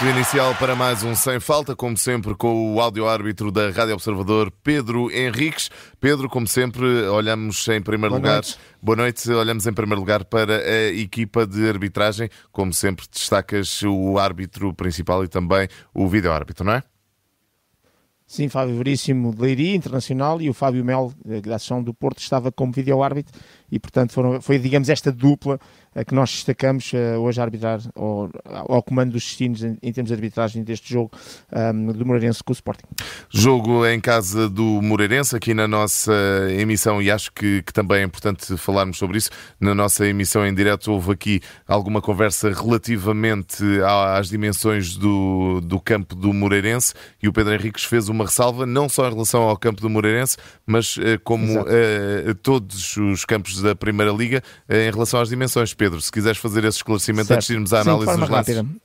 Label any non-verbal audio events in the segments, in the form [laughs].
Apito inicial para mais um Sem Falta, como sempre, com o áudio-árbitro da Rádio Observador, Pedro Henriques. Pedro, como sempre, olhamos em primeiro Boa lugar. noite. Boa noite, olhamos em primeiro lugar para a equipa de arbitragem. Como sempre, destacas o árbitro principal e também o vídeo-árbitro, não é? Sim, Fábio Veríssimo de Leiria, internacional, e o Fábio Mel, eh, da Ação do Porto, estava como vídeo-árbitro e, portanto, foram, foi, digamos, esta dupla eh, que nós destacamos eh, hoje a arbitrar ao, ao comando dos destinos em, em termos de arbitragem deste jogo ahm, do Moreirense com o Sporting. Jogo em casa do Moreirense, aqui na nossa emissão, e acho que, que também é importante falarmos sobre isso. Na nossa emissão em direto, houve aqui alguma conversa relativamente às dimensões do, do campo do Moreirense, e o Pedro Henriques fez uma ressalva, não só em relação ao campo do Moreirense, mas eh, como eh, todos os campos da Primeira Liga, eh, em relação às dimensões. Pedro, se quiseres fazer esse esclarecimento Certo. antes de irmos à Sim, de análise forma dos lances. rápida.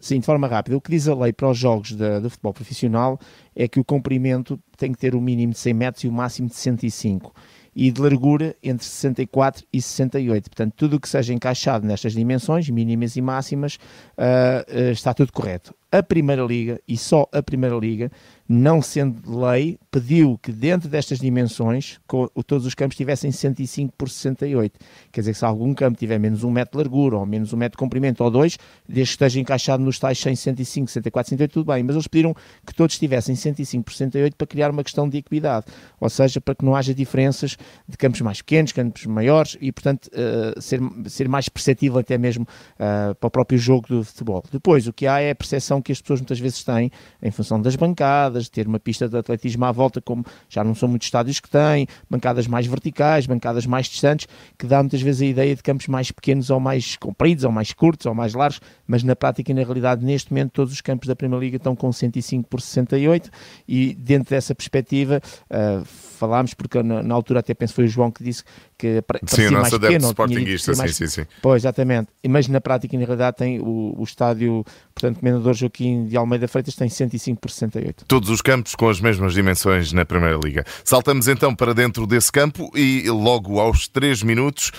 Sim, de forma rápida. O que diz a lei para os jogos da- do futebol profissional é que o comprimento tem que ter o mínimo de 100 metros e o máximo de 105. E de largura entre 64 e 68. Portanto, tudo o que seja encaixado nestas dimensões, mínimas e máximas, ah, ah, está tudo correto. A Primeira Liga, e só a Primeira Liga, não sendo lei, pediu que dentro destas dimensões todos os campos tivessem 105 por 68. Quer dizer que se algum campo tiver menos um metro de largura, ou menos um metro de comprimento, ou dois, desde que esteja encaixado nos tais 100, 105, 64, 68, tudo bem. Mas eles pediram que todos tivessem 105 por 68 para criar uma questão de equidade. Ou seja, para que não haja diferenças de campos mais pequenos, campos maiores, e portanto eh, ser, ser mais perceptível até mesmo eh, para o próprio jogo do futebol. Depois, o que há é a percepção que as pessoas muitas vezes têm em função das bancadas, ter uma pista de atletismo à volta, como já não são muitos estádios que têm, bancadas mais verticais, bancadas mais distantes, que dá muitas vezes a ideia de campos mais pequenos ou mais compridos, ou mais curtos, ou mais largos, mas na prática e na realidade, neste momento, todos os campos da Primeira Liga estão com 105 por 68 e dentro dessa perspectiva ah, falámos, porque na, na altura até penso foi o João que disse que pa- Sim, parecia o mais nosso pequeno, tinha dito que sportinguista, sim, mais sim, sim. Pois, exatamente. Mas na prática e na realidade tem o, o estádio, portanto, Comendador Joaquim de Almeida Freitas tem 105 por 68. Todos os campos com as mesmas dimensões na Primeira Liga. Saltamos então para dentro desse campo e logo aos 3 minutos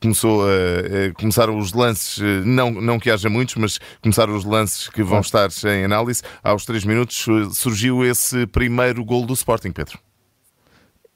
começou a, a- começaram os lances, eh, não, não que haja muitos, mas começaram os lances que vão estar em análise. Aos 3 minutos eh, surgiu esse primeiro gol do Sporting, Pedro.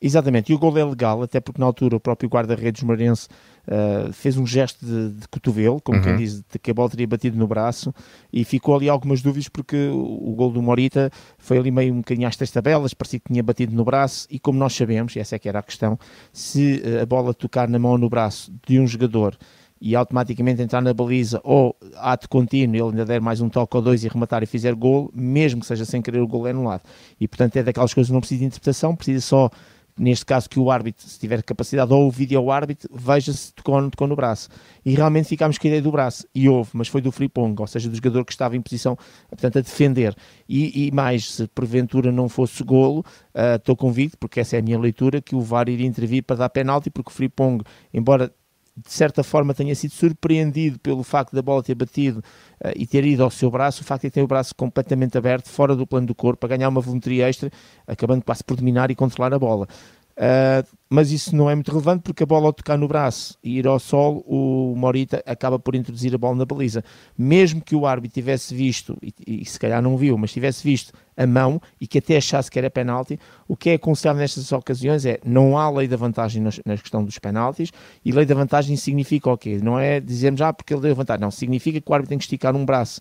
Exatamente, e o gol é legal, até porque na altura o próprio guarda-redes Moreirense uh, fez um gesto de, de cotovelo, como quem diz, de que a bola teria batido no braço, e ficou ali algumas dúvidas porque o, o gol do Morita foi ali meio um bocadinho às três tabelas, parecia que tinha batido no braço, e como nós sabemos, e essa é que era a questão, se uh, a bola tocar na mão ou no braço de um jogador e automaticamente entrar na baliza ou ato contínuo, ele ainda der mais um toque ou dois e rematar e fizer gol, mesmo que seja sem querer o gol é anulado. E portanto é daquelas coisas que não precisa de interpretação, precisa só neste caso que o árbitro, se tiver capacidade, ou o vídeo-árbitro, veja se tocou tocou no braço. E realmente ficámos com a ideia do braço. E houve, mas foi do Fripong, ou seja, do jogador que estava em posição, portanto, a defender. E, e mais, se porventura não fosse golo, ah, estou convicto, porque essa é a minha leitura, que o VAR iria intervir para dar penalti, porque o Fripong, embora de certa forma tenha sido surpreendido pelo facto da bola ter batido eh, e ter ido ao seu braço, o facto de ter o braço completamente aberto, fora do plano do corpo, para ganhar uma volumetria extra, acabando quase por dominar e controlar a bola. Uh, mas isso não é muito relevante porque a bola ao tocar no braço e ir ao solo, o Morita acaba por introduzir a bola na baliza. Mesmo que o árbitro tivesse visto, e, e se calhar não viu, mas tivesse visto a mão e que até achasse que era penalti, o que é aconselhável nestas ocasiões é não há lei da vantagem nas- na questão dos penaltis e lei da vantagem significa o quê? Não é dizermos, ah, porque ele deu vantagem. Não, significa que o árbitro tem que esticar um braço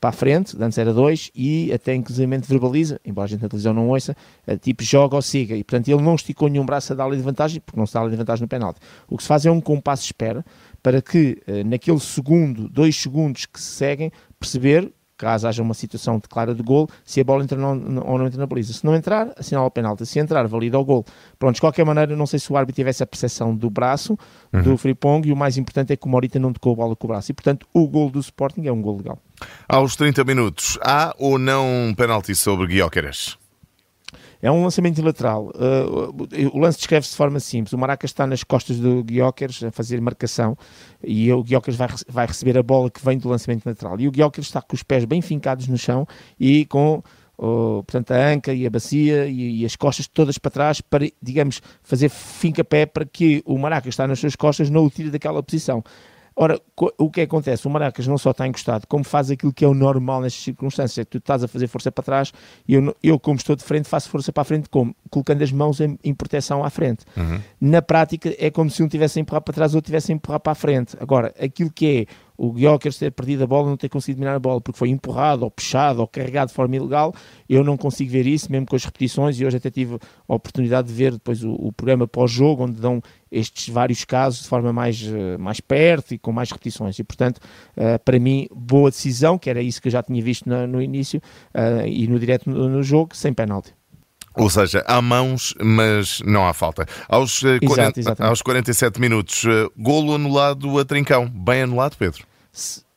para a frente, antes era dois, e até inclusivamente verbaliza, embora a gente na televisão não ouça, eh, tipo joga ou siga, e portanto ele não esticou nenhum braço a dar lei de vantagem, porque não se dá lei de vantagem no penalti. O que se faz é um compasso de espera, para que eh, naquele segundo, dois segundos que se seguem, perceber, caso haja uma situação de clara de gol, se a bola entra ou não entra na baliza. Se não entrar, assinala o penalti. Se entrar, valida o gol. Pronto, de qualquer maneira, não sei se o árbitro tivesse a percepção do braço, do Fripong, e o mais importante é que o Morita não tocou a bola com o braço. E portanto, o gol do Sporting é um gol legal. Aos 30 minutos, há ou não um penalti sobre Guióqueras? É um lançamento lateral. Uh, o lance descreve-se de forma simples. O Maraca está nas costas do Guióqueres a fazer marcação e o Guióqueres vai, vai receber a bola que vem do lançamento lateral. E o Guióqueres está com os pés bem fincados no chão e com portanto, a anca e a bacia e, e as costas todas para trás para, digamos, fazer finca-pé para que o Maraca que está nas suas costas não o tire daquela posição. Ora, o que acontece? O Maracas não só está encostado, como faz aquilo que é o normal nestas circunstâncias, tu estás a fazer força para trás e eu, eu como estou de frente, faço força para a frente, como? Colocando as mãos em, em proteção à frente. Uhum. Na prática, é como se um tivesse a empurrar para trás ou tivesse a empurrar para a frente. Agora, aquilo que é o Guiocas ter perdido a bola, não ter conseguido dominar a bola porque foi empurrado ou puxado ou carregado de forma ilegal, eu não consigo ver isso, mesmo com as repetições, e hoje até tive a oportunidade de ver depois o, o programa pós-jogo, onde dão estes vários casos de forma mais, eh, mais perto e com mais repetições. E, portanto, uh, para mim, boa decisão, que era isso que eu já tinha visto no, início uh, e no direto no jogo, sem penalti. Ou seja, há mãos, mas não há falta. Aos, Exato, 40, aos 47 minutos, golo anulado a trincão. Bem anulado, Pedro?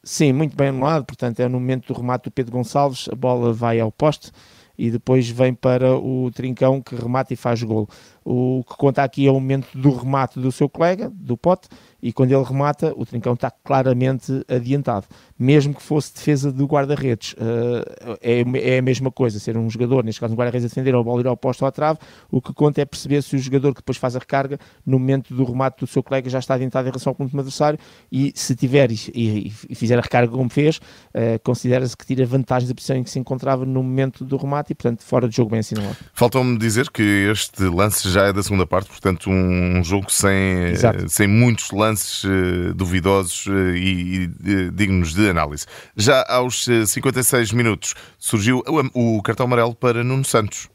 Sim, muito bem anulado, portanto é no momento do remate do Pedro Gonçalves, a bola vai ao poste e depois vem para o Trincão que remata e faz gol. O que conta aqui é o momento do remate do seu colega, do Pote, e quando ele remata, o Trincão está claramente adiantado. Mesmo que fosse defesa do guarda-redes, uh, é, é a mesma coisa, ser um jogador, neste caso um guarda-redes a defender, ou a bola ir ao posto ou à trave, o que conta é perceber se o jogador que depois faz a recarga, no momento do remate do seu colega, já está adiantado em relação ao ponto adversário, e se tiver e, e, e fizer a recarga como fez, uh, considera-se que tira vantagem da posição em que se encontrava no momento do remate, e portanto fora de jogo bem assinalado. Faltou-me dizer que este lance já é da segunda parte, portanto um jogo sem, sem muitos lances lances uh, duvidosos uh, e, e dignos de análise. Já aos 56 eh, minutos surgiu o, o cartão amarelo para Nuno Santos.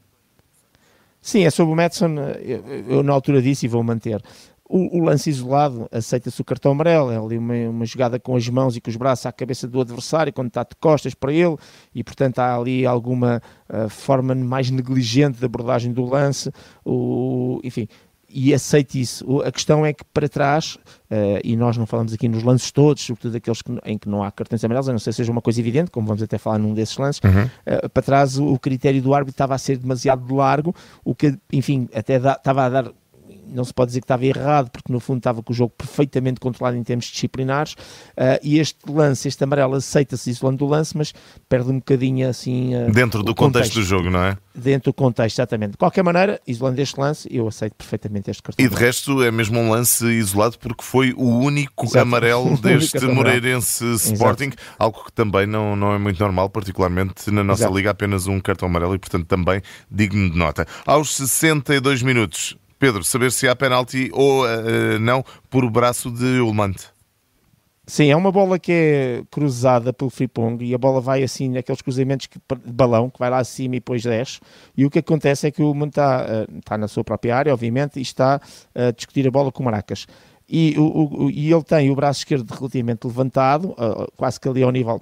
Sim, é sobre o Madison, eu, eu, na altura disse e vou manter. O, o lance isolado aceita-se o cartão amarelo, é ali uma, uma, jogada com as mãos e com os braços à cabeça do adversário quando está de costas para ele e portanto há ali alguma uh, forma mais negligente de abordagem do lance, o, enfim, e aceite isso. A questão é que para trás, uh, e nós não falamos aqui nos lances todos, sobretudo aqueles que, em que não há cartões amarelos, a não ser seja uma coisa evidente, como vamos até falar num desses lances, uhum. uh, para trás o, o, critério do árbitro estava a ser demasiado largo, o que, enfim, até da, estava a dar não se pode dizer que estava errado, porque no fundo estava com o jogo perfeitamente controlado em termos disciplinares, uh, e este lance, este amarelo, aceita-se isolando o lance, mas perde um bocadinho assim... Uh, Dentro do contexto. contexto. do jogo, não é? Dentro do contexto, exatamente. De qualquer maneira, isolando este lance, eu aceito perfeitamente este cartão. E de resto é mesmo um lance isolado, porque foi o único Exato. amarelo [laughs] deste Moreirense Sporting, Exato. algo que também não, não é muito normal, particularmente na nossa Exato. liga, apenas um cartão amarelo e, portanto, também digno de nota. Aos 62 minutos, Pedro, saber se há penalti ou uh, não por o braço de Ulmante. Sim, é uma bola que é cruzada pelo Fripong e a bola vai assim naqueles cruzamentos que, de balão que vai lá acima e depois desce. E o que acontece é que o Ulman está, uh, está na sua própria área, obviamente, e está a discutir a bola com o Maracas. E, o, o, e ele tem o braço esquerdo relativamente levantado, quase que ali ao nível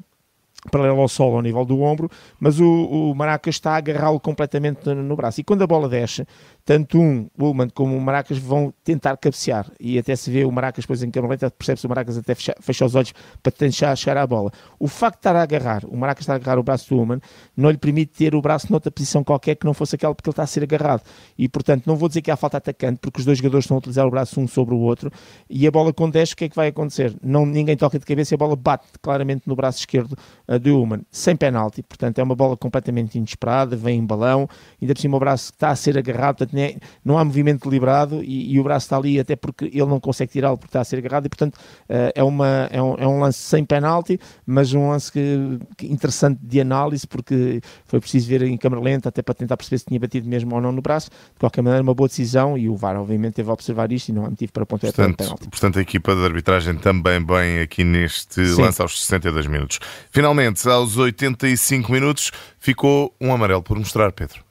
paralelo ao solo, ao nível do ombro, mas o, o Maracas está a agarrá-lo completamente no, no, braço. E quando a bola desce, tanto um, Ullman, como o Maracas vão tentar cabecear. E até se vê o Maracas depois em câmera lenta, percebe-se o Maracas até fecha, fecha, os olhos para tentar chegar à bola. O facto de estar a agarrar, o Maracas estar a agarrar o braço do Ullman, não lhe permite ter o braço noutra posição qualquer que não fosse aquela porque ele está a ser agarrado. E portanto, não vou dizer que há falta atacante, porque os dois jogadores estão a utilizar o braço um sobre o outro. E a bola com 10, o que é que vai acontecer? Não, ninguém toca de cabeça e a bola bate claramente no braço esquerdo uh, do Ullman, sem penalti. Portanto, é uma bola completamente inesperada, vem em balão, ainda por cima o braço está a ser agarrado, portanto, não há movimento deliberado e, e, o braço está ali até porque ele não consegue tirá-lo porque está a ser agarrado e portanto uh, é, uma, é, um, é um lance sem penalti, mas um lance que, que interessante de análise porque foi preciso ver em câmera lenta até para tentar perceber se tinha batido mesmo ou não no braço. De qualquer maneira, uma boa decisão e o VAR obviamente teve a observar isto e não há motivo para apontar portanto, penalti. Portanto, a equipa de arbitragem também bem aqui neste Sim. lance aos 62 minutos. Finalmente, aos 85 minutos, ficou um amarelo por mostrar, Pedro.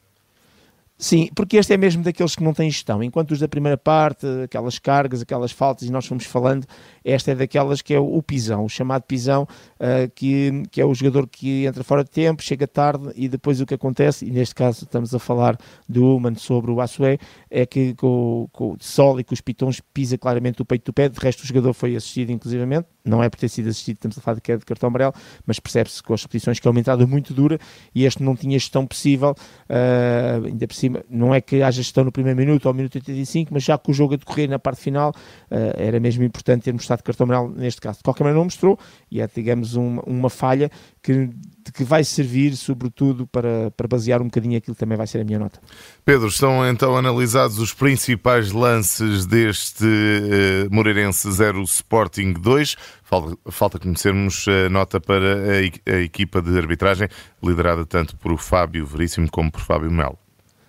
Sim, porque este é mesmo daqueles que não têm gestão. Enquanto os da primeira parte, aquelas cargas, aquelas faltas, e nós fomos falando, esta é daquelas que é o, pisão, o chamado pisão, uh, que, que é o jogador que entra fora de tempo, chega tarde e depois o que acontece, e neste caso estamos a falar do Human sobre o Assué, é que com, com o sol e com os pitons pisa claramente o peito do pé, de resto o jogador foi assistido inclusivamente, não é por ter sido assistido, estamos a falar de queda de cartão amarelo, mas percebe-se com as repetições que é uma entrada muito dura e este não tinha gestão possível, uh, ainda por cima não é que haja gestão no primeiro minuto ou minuto 85, mas já que o jogo a decorrer na parte final, uh, era mesmo importante ter mostrado cartão amarelo neste caso. De qualquer maneira não mostrou e é, digamos, uma, uma falha que, que vai servir sobretudo para, para basear um bocadinho aquilo que também vai ser a minha nota. Pedro, estão então analisados os principais lances deste uh, Moreirense 0 Sporting 2. Falta, falta conhecermos a nota para a, a equipa de arbitragem, liderada tanto por Fábio Veríssimo como por Fábio Melo.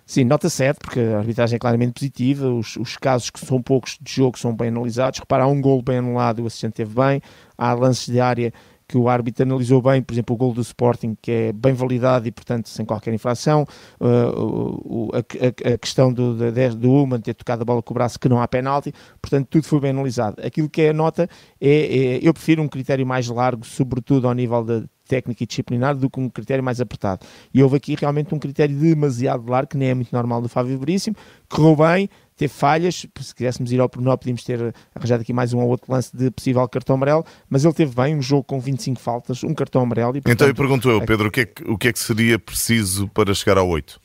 Sim, nota 7, porque a arbitragem é claramente positiva, os, os, casos que são poucos de jogo são bem analisados. Repara, há um gol bem anulado, o assistente teve bem, há lances de área que o árbitro analisou bem, por exemplo, o gol do Sporting, que é bem validado e, portanto, sem qualquer infração. Uh, a, a, a, questão do, do Uman ter tocado a bola com o braço, que não há penalti, portanto, tudo foi bem analisado. Aquilo que é a nota é, é eu prefiro um critério mais largo, sobretudo ao nível da técnica e disciplinar do que um critério mais apertado. E houve aqui realmente um critério demasiado largo, que nem é muito normal do Fábio Veríssimo, correu bem, teve falhas, se quiséssemos ir ao pormenor podíamos ter arranjado aqui mais um ou outro lance de possível cartão amarelo, mas ele teve bem, um jogo com 25 faltas, um cartão amarelo. E, portanto, então eu pergunto eu, Pedro, o que, é que, o que é que seria preciso para chegar ao 8?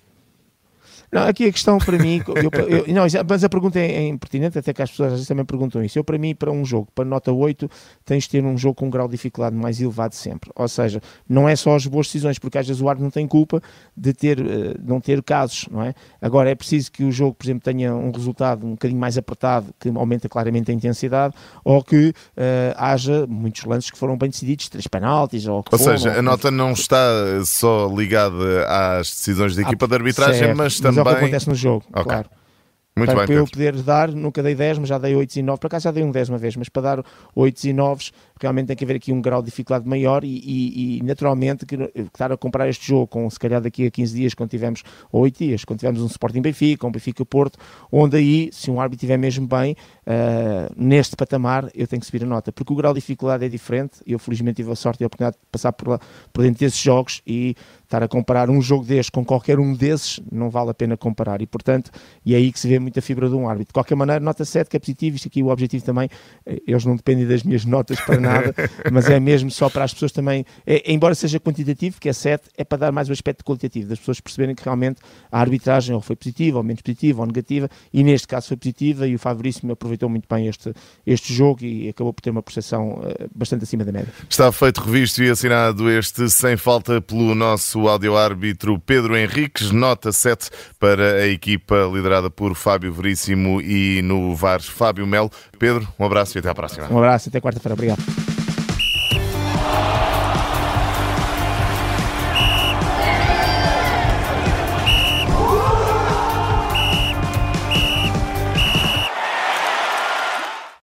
Não, aqui a questão para mim, eu, eu, não, mas a pergunta é, é impertinente, até que as pessoas às vezes também perguntam isso. Eu, para mim, para um jogo, para nota 8, tens de ter um jogo com um grau de dificuldade mais elevado sempre. Ou seja, não é só as boas decisões, porque às vezes o árbitro não tem culpa de ter, uh, não ter casos, não é? Agora, é preciso que o jogo, por exemplo, tenha um resultado um bocadinho mais apertado, que aumenta claramente a intensidade, ou que uh, haja muitos lances que foram bem decididos, três penaltis, ou Ou seja, a nota não está só ligada às decisões da equipa ah, de arbitragem, certo, mas também é o que acontece no jogo, okay. claro. Muito para, bem, para eu poder dar, nunca dei 10, mas já dei 8 e 9. Para cá já dei um 10 uma vez, mas para dar 8 e 9 realmente tem que haver aqui um grau de dificuldade maior e, e, e naturalmente que, estar a comprar este jogo com se calhar daqui a 15 dias, quando tivermos, ou 8 dias, quando tivermos um Sporting Benfica, um Benfica Porto, onde aí, se um árbitro estiver mesmo bem, uh, neste patamar, eu tenho que subir a nota, porque o grau de dificuldade é diferente. Eu felizmente tive a sorte e a oportunidade de passar por, lá, por dentro desses jogos e estar a comparar um jogo deste com qualquer um desses, não vale a pena comparar. E portanto, e é aí que se vê muita fibra de um árbitro. De qualquer maneira, nota 7 que é positivo, isto aqui o objetivo também, eh, eles não dependem das minhas notas para nada [laughs] mas é mesmo só para as pessoas também, é, embora seja quantitativo, que é 7, é para dar mais o aspecto qualitativo, das pessoas perceberem que realmente a arbitragem ou foi positiva, ou menos positiva, ou negativa, e neste caso foi positiva, e o Favoríssimo aproveitou muito bem este, este jogo e acabou por ter uma percepção uh, bastante acima da média. Está feito, revisto e assinado este sem falta pelo nosso áudio-árbitro Pedro Henriques, nota 7 para a equipa liderada por Fábio Veríssimo e no VAR Fábio Melo. Pedro, um abraço e até à próxima. Um abraço, até quarta-feira. Obrigado.